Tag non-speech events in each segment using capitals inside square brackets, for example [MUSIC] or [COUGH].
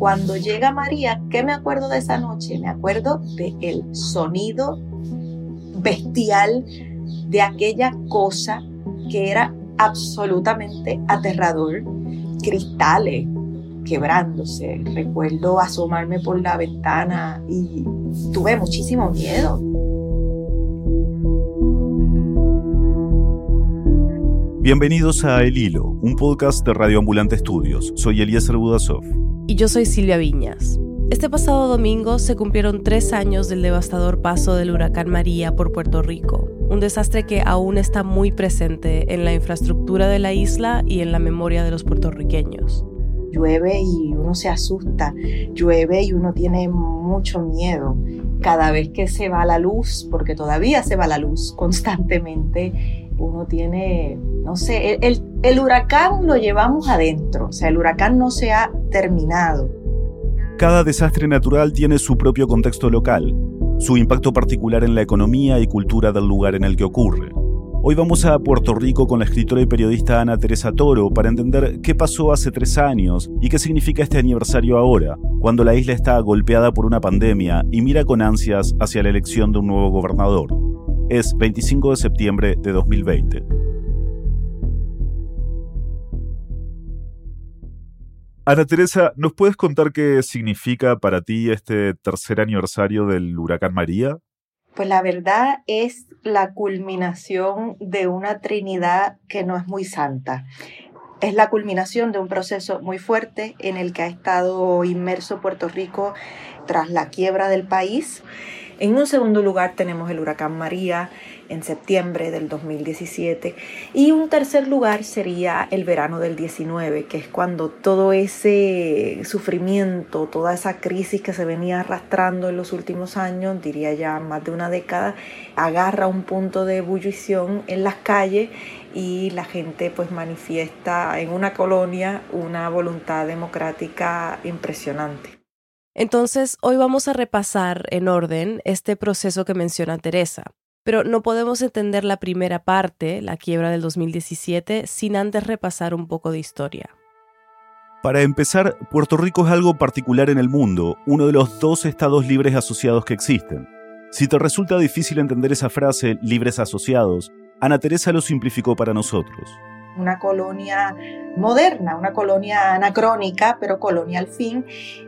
cuando llega María, ¿qué me acuerdo de esa noche? Me acuerdo del el sonido bestial de aquella cosa que era absolutamente aterrador, cristales quebrándose. Recuerdo asomarme por la ventana y tuve muchísimo miedo. Bienvenidos a El Hilo, un podcast de Radio Ambulante Estudios. Soy Eliezer Budasov. Y yo soy Silvia Viñas. Este pasado domingo se cumplieron tres años del devastador paso del huracán María por Puerto Rico, un desastre que aún está muy presente en la infraestructura de la isla y en la memoria de los puertorriqueños. Llueve y uno se asusta, llueve y uno tiene mucho miedo cada vez que se va la luz, porque todavía se va la luz constantemente uno tiene, no sé, el, el, huracán lo llevamos adentro, o sea, el huracán no se ha terminado. Cada desastre natural tiene su propio contexto local, su impacto particular en la economía y cultura del lugar en el que ocurre. Hoy vamos a Puerto Rico con la escritora y periodista Ana Teresa Toro para entender qué pasó hace tres años y qué significa este aniversario ahora, cuando la isla está golpeada por una pandemia y mira con ansias hacia la elección de un nuevo gobernador es 25 de septiembre de 2020. Ana Teresa, ¿nos puedes contar qué significa para ti este tercer aniversario del huracán María? Pues la verdad es la culminación de una Trinidad que no es muy santa. Es la culminación de un proceso muy fuerte en el que ha estado inmerso Puerto Rico tras la quiebra del país en un segundo lugar tenemos el huracán María en septiembre del 2017 y un tercer lugar sería el verano del 19, que es cuando todo ese sufrimiento, toda esa crisis que se venía arrastrando en los últimos años, diría ya más de una década, agarra un punto de ebullición en las calles y la gente pues manifiesta en una colonia una voluntad democrática impresionante. Entonces, hoy vamos a repasar en orden este proceso que menciona Teresa, pero no podemos entender la primera parte, la quiebra del 2017, sin antes repasar un poco de historia. Para empezar, Puerto Rico es algo particular en el mundo, uno de los dos estados libres asociados que existen. Si te resulta difícil entender esa frase, libres asociados, Ana Teresa lo simplificó para nosotros una colonia moderna, una colonia anacrónica, pero colonia al fin,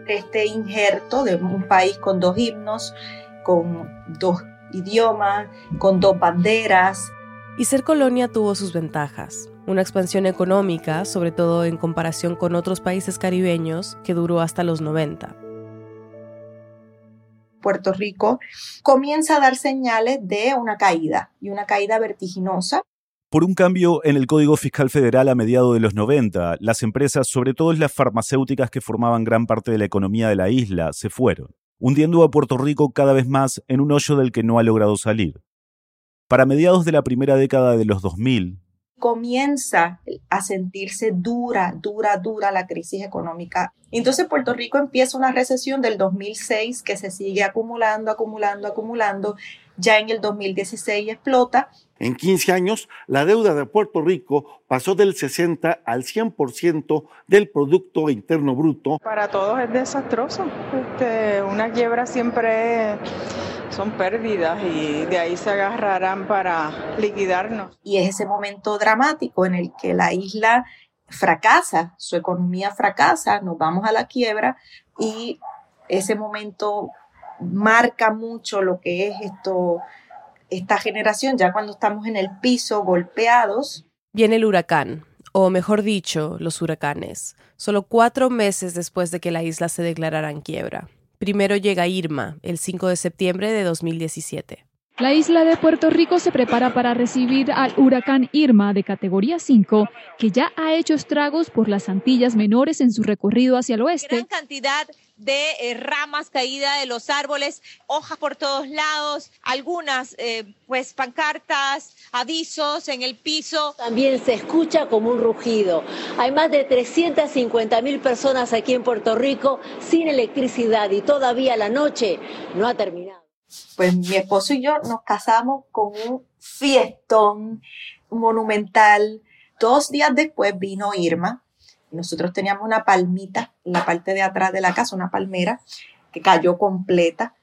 este injerto de un país con dos himnos, con dos idiomas, con dos banderas. Y ser colonia tuvo sus ventajas. Una expansión económica, sobre todo en comparación con otros países caribeños, que duró hasta los 90. Puerto Rico comienza a dar señales de una caída y una caída vertiginosa por un cambio en el Código Fiscal Federal a mediados de los 90, las empresas, sobre todo las farmacéuticas que formaban gran parte de la economía de la isla, se fueron, hundiendo a Puerto Rico cada vez más en un hoyo del que no ha logrado salir. Para mediados de la primera década de los 2000, comienza a sentirse dura, dura, dura la crisis económica. Entonces Puerto Rico empieza una recesión del 2006 que se sigue acumulando, acumulando, acumulando. Ya en el 2016 explota en 15 años, la deuda de Puerto Rico pasó del 60 al 100% del Producto Interno Bruto. Para todos es desastroso. Este, una quiebra siempre son pérdidas y de ahí se agarrarán para liquidarnos. Y es ese momento dramático en el que la isla fracasa, su economía fracasa, nos vamos a la quiebra y ese momento marca mucho lo que es esto esta generación, ya cuando estamos en el piso golpeados. Viene el huracán, o mejor dicho, los huracanes, solo cuatro meses después de que la isla se declarara en quiebra. Primero llega Irma, el 5 de septiembre de 2017. La isla de Puerto Rico se prepara para recibir al huracán Irma de categoría 5, que ya ha hecho estragos por las Antillas menores en su recorrido hacia el oeste. Gran cantidad de eh, ramas caídas de los árboles, hojas por todos lados, algunas eh, pues pancartas, avisos en el piso. También se escucha como un rugido. Hay más de 350 mil personas aquí en Puerto Rico sin electricidad y todavía la noche no ha terminado pues mi esposo y yo nos casamos con un fiestón monumental. Dos días después vino Irma Nosotros teníamos una palmita en la parte de atrás de la casa, una palmera que cayó completa.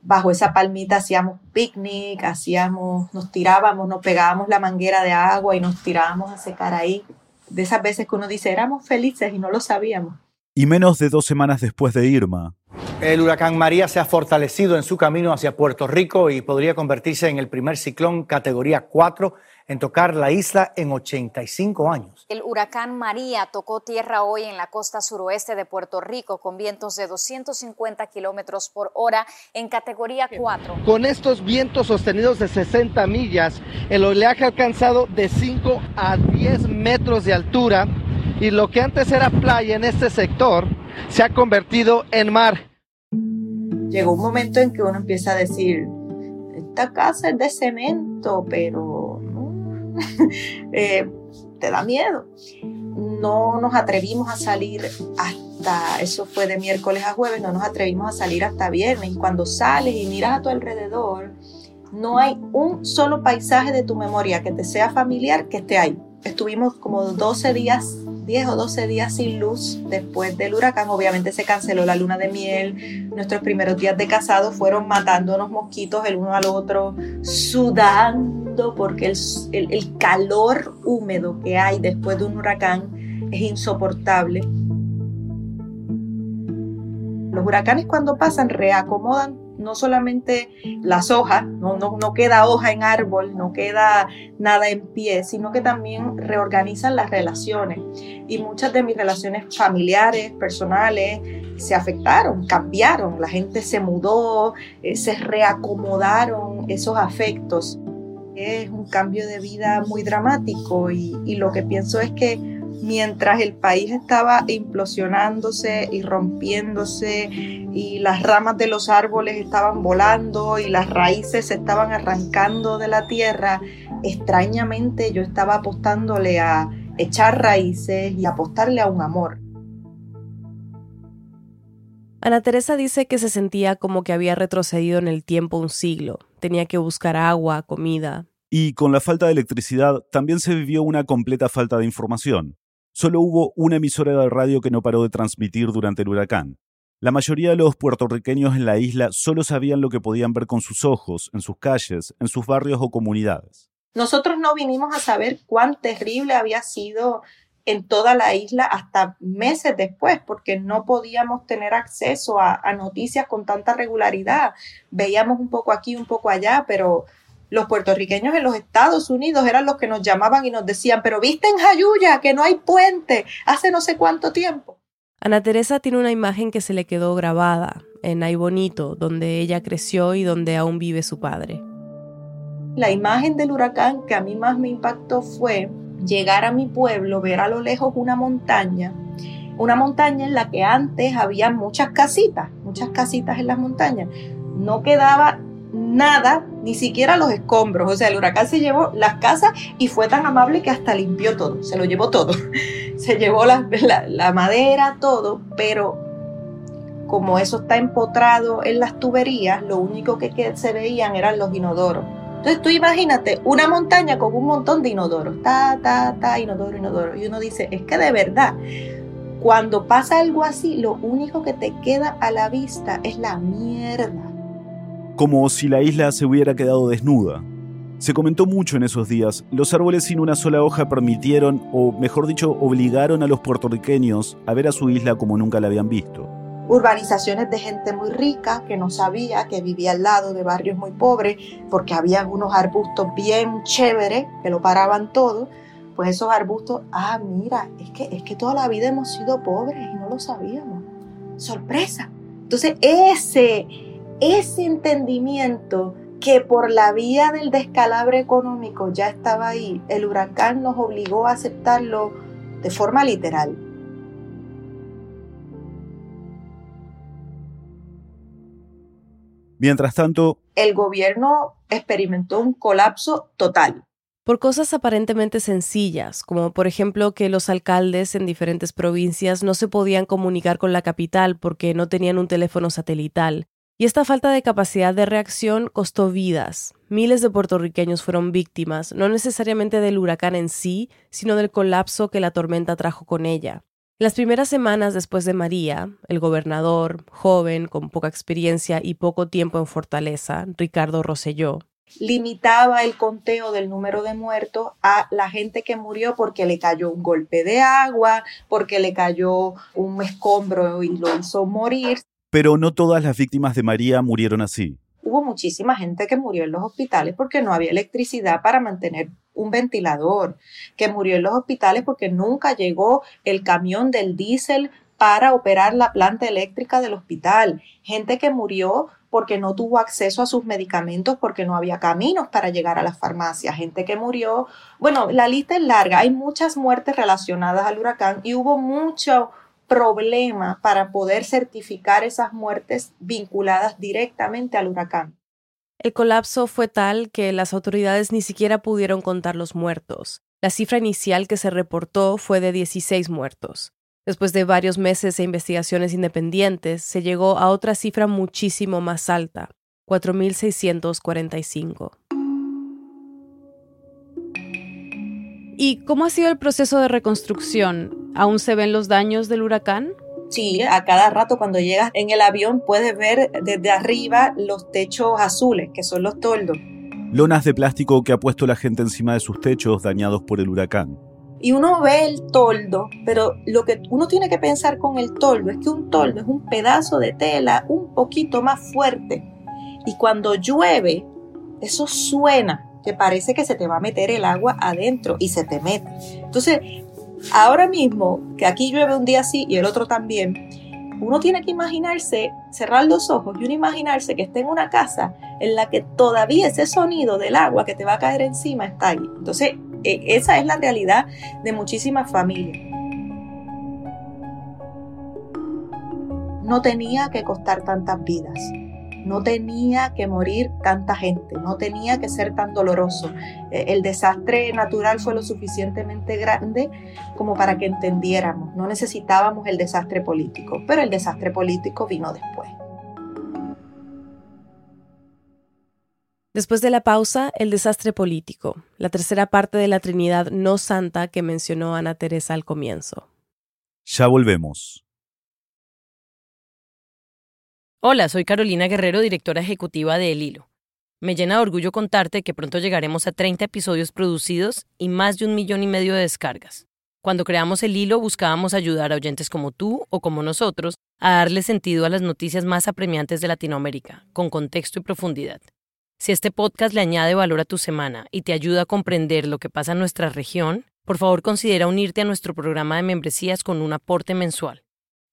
Bajo esa palmita hacíamos picnic, hacíamos, nos tirábamos, nos pegábamos la manguera de agua y nos tirábamos a secar ahí. De esas veces que uno dice, éramos felices y no lo sabíamos. Y menos de dos semanas después de Irma, el huracán María se ha fortalecido en su camino hacia Puerto Rico y podría convertirse en el primer ciclón categoría 4 en tocar la isla en 85 años. El huracán María tocó tierra hoy en la costa suroeste de Puerto Rico con vientos de 250 kilómetros por hora en categoría 4. Con estos vientos sostenidos de 60 millas, el oleaje ha alcanzado de 5 a 10 metros de altura y lo que antes era playa en este sector se ha convertido en mar. Llegó un momento en que uno empieza a decir, esta casa es de cemento, pero [LAUGHS] eh, te da miedo. No nos atrevimos a salir hasta, eso fue de miércoles a jueves, no nos atrevimos a salir hasta viernes. Y cuando sales y miras a tu alrededor, no hay un solo paisaje de tu memoria que te sea familiar que esté ahí. Estuvimos como 12 días 10 o 12 días sin luz después del huracán. Obviamente se canceló la luna de miel. Nuestros primeros días de casado fueron matándonos mosquitos el uno al otro, sudando porque el, el calor húmedo que hay después de un huracán es insoportable. Los huracanes cuando pasan reacomodan no solamente las hojas, no, no, queda hoja en árbol, no queda nada en pie, sino que también reorganizan las relaciones. Y muchas de mis relaciones familiares, personales, se afectaron, cambiaron, la gente se mudó, eh, se reacomodaron esos afectos. Es un cambio de vida muy dramático y lo que pienso es que mientras el país estaba implosionándose y rompiéndose y las ramas de los árboles estaban volando y las raíces se estaban arrancando de la tierra, extrañamente yo estaba apostándole a echar raíces y apostarle a un amor. Ana Teresa dice que se sentía como que había retrocedido en el tiempo un siglo. Tenía que buscar agua, comida. Y con la falta de electricidad también se vivió una completa falta de información. Solo hubo una emisora de radio que no paró de transmitir durante el huracán. La mayoría de los puertorriqueños en la isla solo sabían lo que podían ver con sus ojos, en sus calles, en sus barrios o comunidades. Nosotros no vinimos a saber cuán terrible había sido en toda la isla hasta meses después, porque no podíamos tener acceso a, a, noticias con tanta regularidad. Veíamos un poco aquí, un poco allá, pero los puertorriqueños en los Estados Unidos eran los que nos llamaban y nos decían, pero viste en Jayuya que no hay puente hace no sé cuánto tiempo. Ana Teresa tiene una imagen que se le quedó grabada en Ay Bonito, donde ella creció y donde aún vive su padre. La imagen del huracán que a mí más me impactó fue llegar a mi pueblo, ver a lo lejos una montaña, una montaña en la que antes había muchas casitas, muchas casitas en las montañas. No quedaba nada, ni siquiera los escombros. O sea, el huracán se llevó las casas y fue tan amable que hasta limpió todo, se lo llevó todo. [LAUGHS] se llevó la, madera, todo, pero como eso está empotrado en las tuberías, lo único que, que se veían eran los inodoros. Entonces tú imagínate una montaña con un montón de inodoros, ta, ta, ta, inodoro, inodoro. Y uno dice, es que de verdad, cuando pasa algo así, lo único que te queda a la vista es la mierda como si la isla se hubiera quedado desnuda. Se comentó mucho en esos días, los árboles sin una sola hoja permitieron, o mejor dicho, obligaron a los puertorriqueños a ver a su isla como nunca la habían visto. Urbanizaciones de gente muy rica que no sabía que vivía al lado de barrios muy pobres porque había unos arbustos bien chéveres que lo paraban todo. Pues esos arbustos, ah, mira, es que, es que toda la vida hemos sido pobres y no lo sabíamos. Sorpresa. Entonces, ese, ese entendimiento que por la vía del descalabro económico ya estaba ahí, el huracán nos obligó a aceptarlo de forma literal. Mientras tanto, el gobierno experimentó un colapso total. Por cosas aparentemente sencillas, como por ejemplo que los alcaldes en diferentes provincias no se podían comunicar con la capital porque no tenían un teléfono satelital, y esta falta de capacidad de reacción costó vidas. Miles de puertorriqueños fueron víctimas, no necesariamente del huracán en sí, sino del colapso que la tormenta trajo con ella. Las primeras semanas después de María, el gobernador, joven, con poca experiencia y poco tiempo en Fortaleza, Ricardo Rosselló, limitaba el conteo del número de muertos a la gente que murió porque le cayó un golpe de agua, porque le cayó un escombro y lo hizo morir. Pero no todas las víctimas de María murieron así. Hubo muchísima gente que murió en los hospitales porque no había electricidad para mantener un ventilador, que murió en los hospitales porque nunca llegó el camión del diésel para operar la planta eléctrica del hospital, gente que murió porque no tuvo acceso a sus medicamentos porque no había caminos para llegar a las farmacias, gente que murió, bueno, la lista es larga, hay muchas muertes relacionadas al huracán y hubo mucho problema para poder certificar esas muertes vinculadas directamente al huracán. El colapso fue tal que las autoridades ni siquiera pudieron contar los muertos. La cifra inicial que se reportó fue de 16 muertos. Después de varios meses e investigaciones independientes, se llegó a otra cifra muchísimo más alta, 4.645. ¿Y cómo ha sido el proceso de reconstrucción? ¿Aún se ven los daños del huracán? Sí, a cada rato cuando llegas en el avión puedes ver desde arriba los techos azules, que son los toldos. Lonas de plástico que ha puesto la gente encima de sus techos dañados por el huracán y uno ve el toldo, pero lo que uno tiene que pensar con el toldo es que un toldo es un pedazo de tela un poquito más fuerte y cuando llueve, eso suena, que parece que se te va a meter el agua adentro y se te mete. Entonces, ahora mismo, que aquí llueve un día así y el otro también, uno tiene que imaginarse, cerrar los ojos y uno imaginarse que está en una casa en la que todavía ese sonido del agua que te va a caer encima está ahí. Entonces, e, esa es la realidad de muchísimas familias. No tenía que costar tantas vidas, no tenía que morir tanta gente, no tenía que ser tan doloroso. E, el desastre natural fue lo suficientemente grande como para que entendiéramos, no necesitábamos el desastre político, pero el desastre político vino después. Después de la pausa, el desastre político, la tercera parte de la Trinidad no santa que mencionó Ana Teresa al comienzo. Ya volvemos. Hola, soy Carolina Guerrero, directora ejecutiva de El Hilo. Me llena de orgullo contarte que pronto llegaremos a 30 episodios producidos y más de un millón y medio de descargas. Cuando creamos El Hilo buscábamos ayudar a oyentes como tú o como nosotros a darle sentido a las noticias más apremiantes de Latinoamérica, con contexto y profundidad. Si este podcast le añade valor a tu semana y te ayuda a comprender lo que pasa en nuestra región, por favor considera unirte a nuestro programa de membresías con un aporte mensual.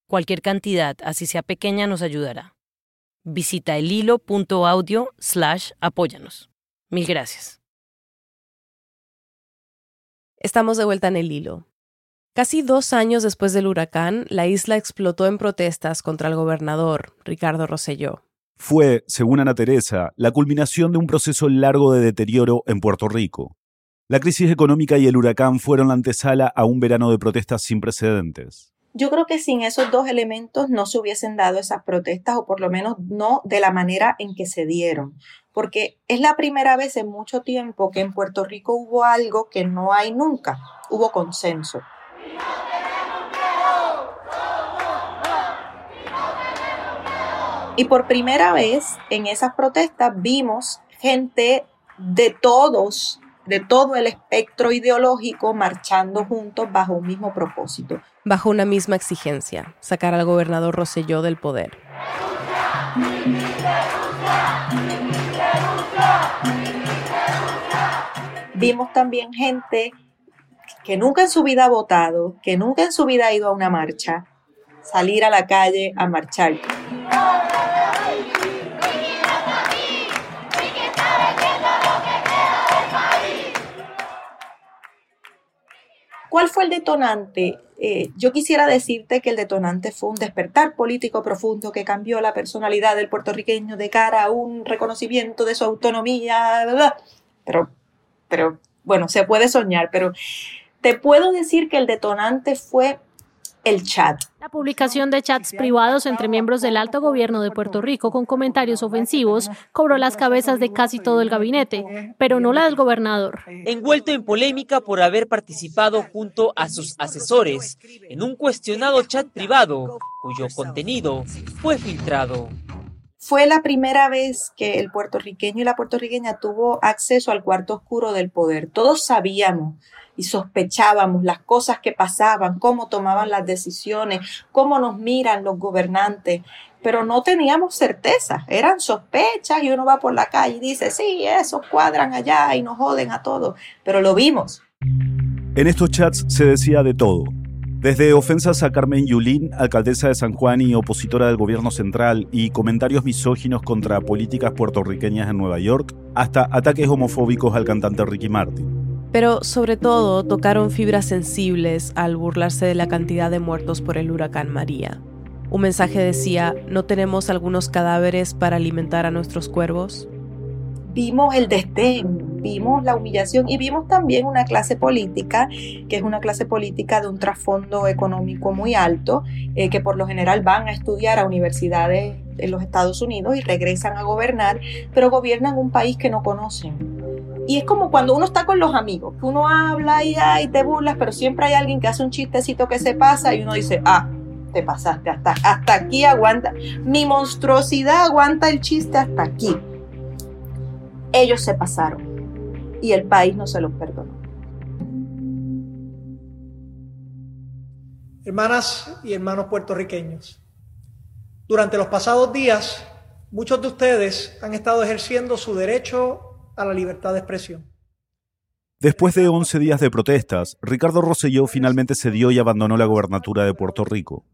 Cualquier cantidad, así sea pequeña, nos ayudará. Visita elhilo.audio slash apóyanos. Mil gracias. Estamos de vuelta en el hilo. Casi dos años después del huracán, la isla explotó en protestas contra el gobernador, Ricardo Rosselló fue, según Ana Teresa, la culminación de un proceso largo de deterioro en Puerto Rico. La crisis económica y el huracán fueron la antesala a un verano de protestas sin precedentes. Yo creo que sin esos dos elementos no se hubiesen dado esas protestas o por lo menos no de la manera en que se dieron, porque es la primera vez en mucho tiempo que en Puerto Rico hubo algo que no hay nunca, hubo consenso. Y por primera vez en esas protestas vimos gente de todos, de todo el espectro ideológico marchando juntos bajo un mismo propósito. Bajo una misma exigencia, sacar al gobernador Rosselló del poder. Vimos también gente que nunca en su vida ha votado, que nunca en su vida ha ido a una marcha, salir a la calle a marchar. ¿Cuál fue el detonante? Eh, yo quisiera decirte que el detonante fue un despertar político profundo que cambió la personalidad del puertorriqueño de cara a un reconocimiento de su autonomía, Pero, pero, bueno, se puede soñar, pero te puedo decir que el detonante fue el chat. La publicación de chats privados entre miembros del alto gobierno de Puerto Rico con comentarios ofensivos cobró las cabezas de casi todo el gabinete, pero no la del gobernador. Envuelto en polémica por haber participado junto a sus asesores en un cuestionado chat privado cuyo contenido fue filtrado. Fue la primera vez que el puertorriqueño y la puertorriqueña tuvo acceso al cuarto oscuro del poder. Todos sabíamos y sospechábamos las cosas que pasaban, cómo tomaban las decisiones, cómo nos miran los gobernantes, pero no teníamos certeza, eran sospechas y uno va por la calle y dice, sí, esos cuadran allá y nos joden a todos, pero lo vimos. En estos chats se decía de todo. Desde ofensas a Carmen Yulín, alcaldesa de San Juan y opositora del gobierno central, y comentarios misóginos contra políticas puertorriqueñas en Nueva York, hasta ataques homofóbicos al cantante Ricky Martin. Pero sobre todo tocaron fibras sensibles al burlarse de la cantidad de muertos por el huracán María. Un mensaje decía, ¿no tenemos algunos cadáveres para alimentar a nuestros cuervos? Vimos el desdén, vimos la humillación y vimos también una clase política, que es una clase política de un trasfondo económico muy alto, eh, que por lo general van a estudiar a universidades en los Estados Unidos y regresan a gobernar, pero gobiernan un país que no conocen y es como cuando uno está con los amigos, que uno habla y, y te burlas, pero siempre hay alguien que hace un chistecito que se pasa y uno dice, ah, te pasaste, hasta, hasta aquí aguanta. Mi monstruosidad aguanta el chiste hasta aquí. Ellos se pasaron y el país no se los perdonó. Hermanas y hermanos puertorriqueños, durante los pasados días, muchos de ustedes han estado ejerciendo su derecho a la libertad de expresión. Después de 11 días de protestas, Ricardo Rosselló finalmente cedió y abandonó la gobernatura de Puerto Rico.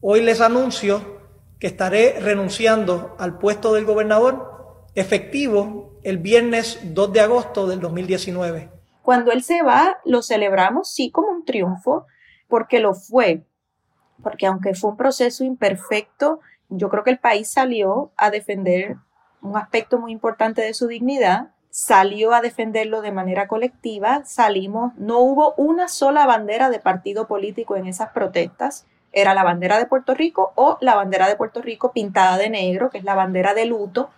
Hoy les anuncio que estaré renunciando al puesto del gobernador efectivo el viernes 2 de agosto del 2019. Cuando él se va, lo celebramos sí como un triunfo, porque lo fue, porque aunque fue un proceso imperfecto, yo creo que el país salió a defender un aspecto muy importante de su dignidad, salió a defenderlo de manera colectiva, salimos, no hubo una sola bandera de partido político en esas protestas, era la bandera de Puerto Rico o la bandera de Puerto Rico pintada de negro, que es la bandera de luto,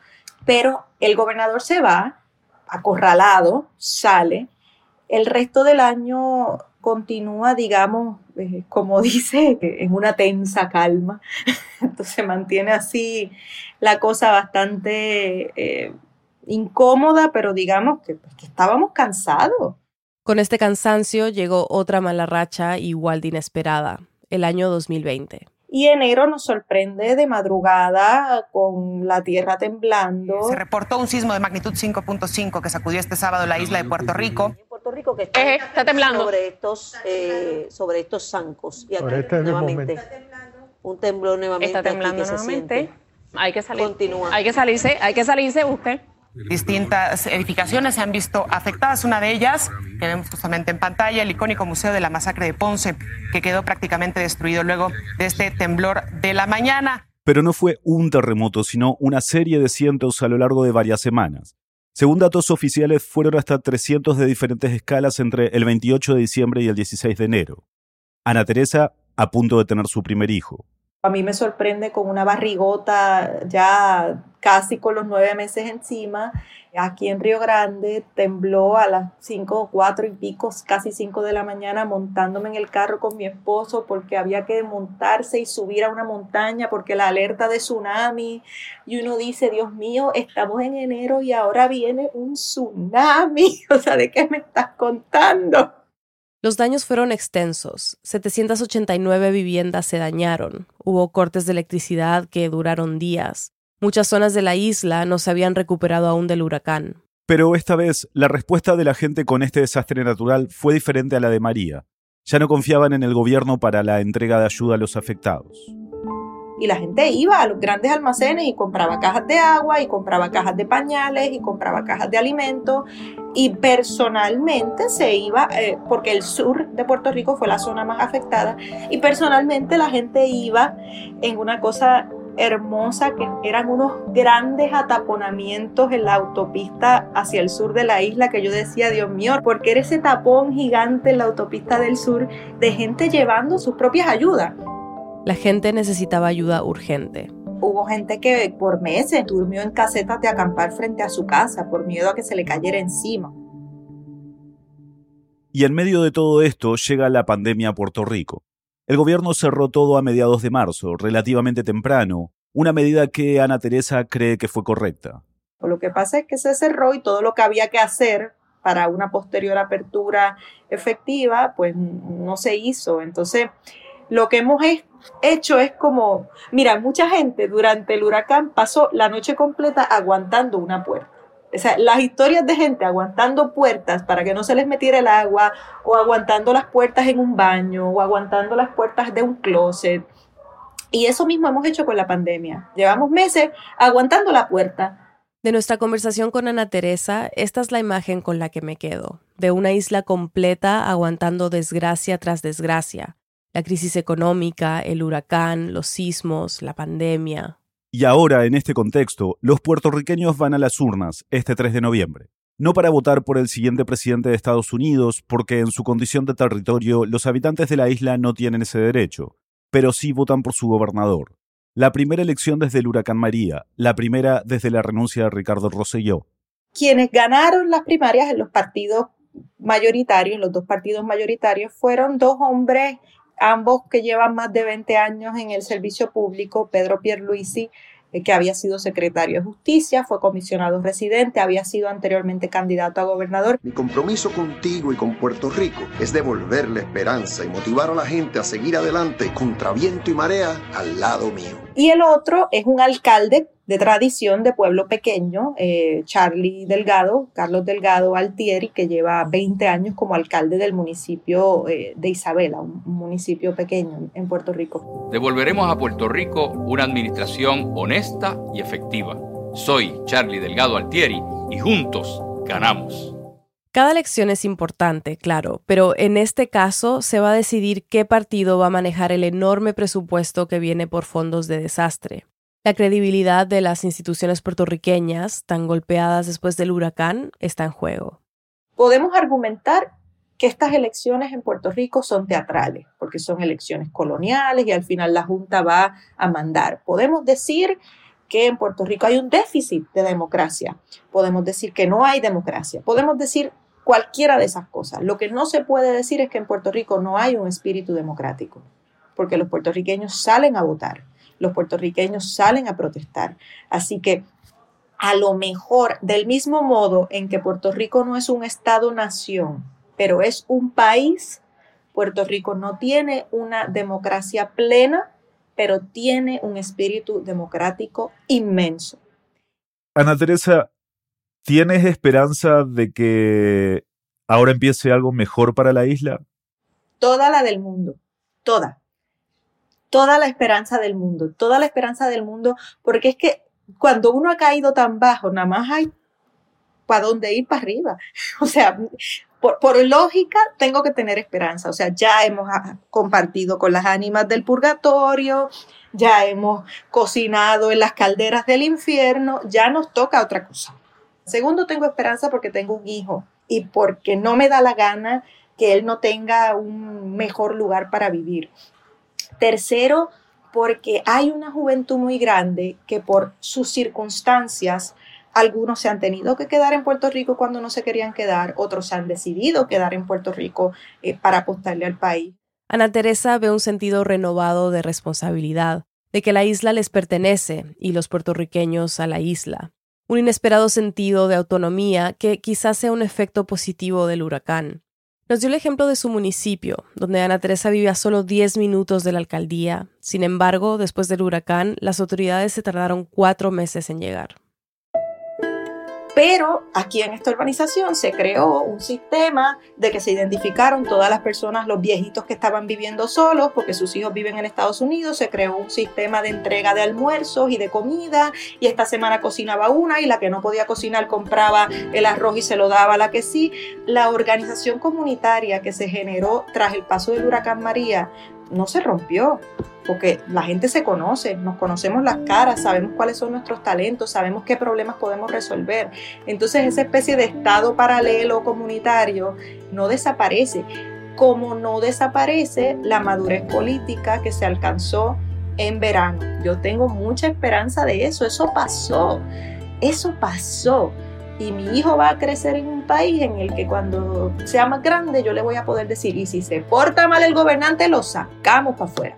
pero el gobernador se va, acorralado, sale, el resto del año continúa, digamos, eh, como [LAUGHS] dice, en una tensa calma. [LAUGHS] Entonces se mantiene así la cosa bastante eh, incómoda, pero digamos que, pues, que estábamos cansados. Con este cansancio llegó otra mala racha igual de inesperada, el año 2020. Y enero nos sorprende de madrugada con la tierra temblando. Se reportó un sismo de magnitud 5.5 que sacudió este sábado la isla de Puerto Rico. Puerto Rico que está, temblando sobre estos eh, sobre estos zancos y aquí este nuevamente un temblor nuevamente está temblando nuevamente. Hay que salir. Continúa. Hay que salirse, hay que salirse usted. Distintas edificaciones se han visto afectadas. Una de ellas, que vemos justamente en pantalla, el icónico Museo de la Masacre de Ponce, que quedó prácticamente destruido luego de este temblor de la mañana. Pero no fue un terremoto, sino una serie de cientos a lo largo de varias semanas. Según datos oficiales, fueron hasta 300 de diferentes escalas entre el 28 de diciembre y el 16 de enero. Ana Teresa a punto de tener su primer hijo. A mí me sorprende con una barrigota ya casi con los nueve meses encima. Aquí en Río Grande tembló a las cinco, cuatro y pico, casi cinco de la mañana, montándome en el carro con mi esposo porque había que montarse y subir a una montaña porque la alerta de tsunami. Y uno dice, Dios mío, estamos en enero y ahora viene un tsunami. [LAUGHS] O sea, ¿de qué me estás contando? Los daños fueron extensos. 789 viviendas se dañaron. Hubo cortes de electricidad que duraron días. Muchas zonas de la isla no se habían recuperado aún del huracán. Pero esta vez, la respuesta de la gente con este desastre natural fue diferente a la de María. Ya no confiaban en el gobierno para la entrega de ayuda a los afectados y la gente iba a los grandes almacenes y compraba cajas de agua y compraba cajas de pañales y compraba cajas de alimentos y personalmente se iba, eh, porque el sur de Puerto Rico fue la zona más afectada y personalmente la gente iba en una cosa hermosa que eran unos grandes ataponamientos en la autopista hacia el sur de la isla que yo decía, Dios mío, porque era ese tapón gigante en la autopista del sur de gente llevando sus propias ayudas La gente necesitaba ayuda urgente. Hubo gente que por meses durmió en casetas de acampar frente a su casa por miedo a que se le cayera encima. Y en medio de todo esto llega la pandemia a Puerto Rico. El gobierno cerró todo a mediados de marzo, relativamente temprano, una medida que Ana Teresa cree que fue correcta. Lo que pasa es que se cerró y todo lo que había que hacer para una posterior apertura efectiva, pues no se hizo. Entonces, lo que hemos hecho es como, mira, mucha gente durante el huracán pasó la noche completa aguantando una puerta. O sea, las historias de gente aguantando puertas para que no se les metiera el agua, o aguantando las puertas en un baño, o aguantando las puertas de un closet. Y eso mismo hemos hecho con la pandemia. Llevamos meses aguantando la puerta. De nuestra conversación con Ana Teresa, esta es la imagen con la que me quedo, de una isla completa aguantando desgracia tras desgracia, la crisis económica, el huracán, los sismos, la pandemia. Y ahora, en este contexto, los puertorriqueños van a las urnas este 3 de noviembre. No para votar por el siguiente presidente de Estados Unidos, porque en su condición de territorio los habitantes de la isla no tienen ese derecho, pero sí votan por su gobernador. La primera elección desde el huracán María, la primera desde la renuncia de Ricardo Rosselló. Quienes ganaron las primarias en los partidos mayoritarios, los dos partidos mayoritarios, fueron dos hombres ambos que llevan más de 20 años en el servicio público, Pedro Pierluisi, eh, que había sido secretario de Justicia, fue comisionado residente, había sido anteriormente candidato a gobernador. Mi compromiso contigo y con Puerto Rico es devolver la esperanza y motivar a la gente a seguir adelante contra viento y marea al lado mío. Y el otro es un alcalde de tradición de pueblo pequeño, eh, Charlie Delgado, Carlos Delgado Altieri, que lleva 20 años como alcalde del municipio eh, de Isabela, un municipio pequeño en Puerto Rico. Devolveremos a Puerto Rico una administración honesta y efectiva. Soy Charlie Delgado Altieri y juntos ganamos. Cada elección es importante, claro, pero en este caso se va a decidir qué partido va a manejar el enorme presupuesto que viene por fondos de desastre. La credibilidad de las instituciones puertorriqueñas, tan golpeadas después del huracán, está en juego. Podemos argumentar que estas elecciones en Puerto Rico son teatrales, porque son elecciones coloniales y al final la Junta va a mandar. Podemos decir que en Puerto Rico hay un déficit de democracia. Podemos decir que no hay democracia. Podemos decir cualquiera de esas cosas. Lo que no se puede decir es que en Puerto Rico no hay un espíritu democrático, porque los puertorriqueños salen a votar los puertorriqueños salen a protestar. Así que a lo mejor, del mismo modo en que Puerto Rico no es un Estado-nación, pero es un país, Puerto Rico no tiene una democracia plena, pero tiene un espíritu democrático inmenso. Ana Teresa, ¿tienes esperanza de que ahora empiece algo mejor para la isla? Toda la del mundo, toda toda la esperanza del mundo, toda la esperanza del mundo, porque es que cuando uno ha caído tan bajo, nada más hay para dónde ir para arriba. [LAUGHS] O sea, por, por, lógica, tengo que tener esperanza. O sea, ya hemos ah, compartido con las ánimas del purgatorio, ya hemos cocinado en las calderas del infierno, ya nos toca otra cosa. Segundo, tengo esperanza porque tengo un hijo y porque no me da la gana que él no tenga un mejor lugar para vivir. Tercero, porque hay una juventud muy grande que por sus circunstancias, algunos se han tenido que quedar en Puerto Rico cuando no se querían quedar, otros se han decidido quedar en Puerto Rico eh, para apostarle al país. Ana Teresa ve un sentido renovado de responsabilidad, de que la isla les pertenece y los puertorriqueños a la isla. Un inesperado sentido de autonomía que quizás sea un efecto positivo del huracán. Nos dio el ejemplo de su municipio, donde Ana Teresa vivía a solo 10 minutos de la alcaldía. Sin embargo, después del huracán, las autoridades se tardaron cuatro meses en llegar. Pero aquí en esta urbanización se creó un sistema de que se identificaron todas las personas, los viejitos que estaban viviendo solos porque sus hijos viven en Estados Unidos. Se creó un sistema de entrega de almuerzos y de comida. Y esta semana cocinaba una y la que no podía cocinar compraba el arroz y se lo daba a la que sí. La organización comunitaria que se generó tras el paso del huracán María no se rompió porque la gente se conoce, nos conocemos las caras, sabemos cuáles son nuestros talentos, sabemos qué problemas podemos resolver. Entonces esa especie de estado paralelo comunitario no desaparece. como no desaparece la madurez política que se alcanzó en verano. Yo tengo mucha esperanza de eso, eso pasó, eso pasó. Y mi hijo va a crecer en un país en el que cuando sea más grande yo le voy a poder decir, y si se porta mal el gobernante, lo sacamos para afuera.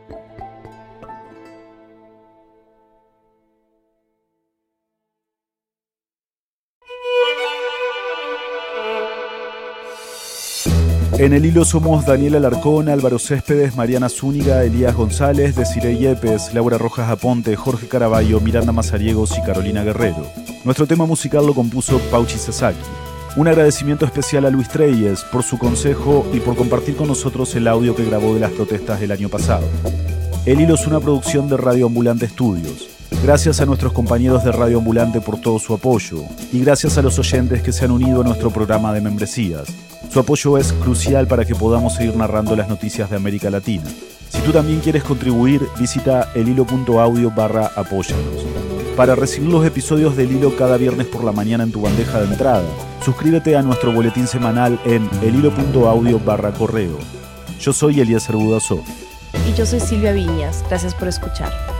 En el hilo somos Daniel Alarcón, Álvaro Céspedes, Mariana Zúñiga, Elías González, Desiree Yepes, Laura Rojas Aponte, Jorge Caraballo, Miranda Mazariegos y Carolina Guerrero. Nuestro tema musical lo compuso Pauchi Sasaki. Un agradecimiento especial a Luis Treyes por su consejo y por compartir con nosotros el audio que grabó de las protestas del año pasado. El hilo es una producción de Radio Ambulante Estudios. Gracias a nuestros compañeros de Radio Ambulante por todo su apoyo y gracias a los oyentes que se han unido a nuestro programa de membresías. Su apoyo es crucial para que podamos seguir narrando las noticias de América Latina. Si tú también quieres contribuir, visita elhilo.audio barra. Para recibir los episodios del hilo cada viernes por la mañana en tu bandeja de entrada, suscríbete a nuestro boletín semanal en elhilo.audio barra correo. Yo soy Elías Budasov. Y yo soy Silvia Viñas. Gracias por escuchar.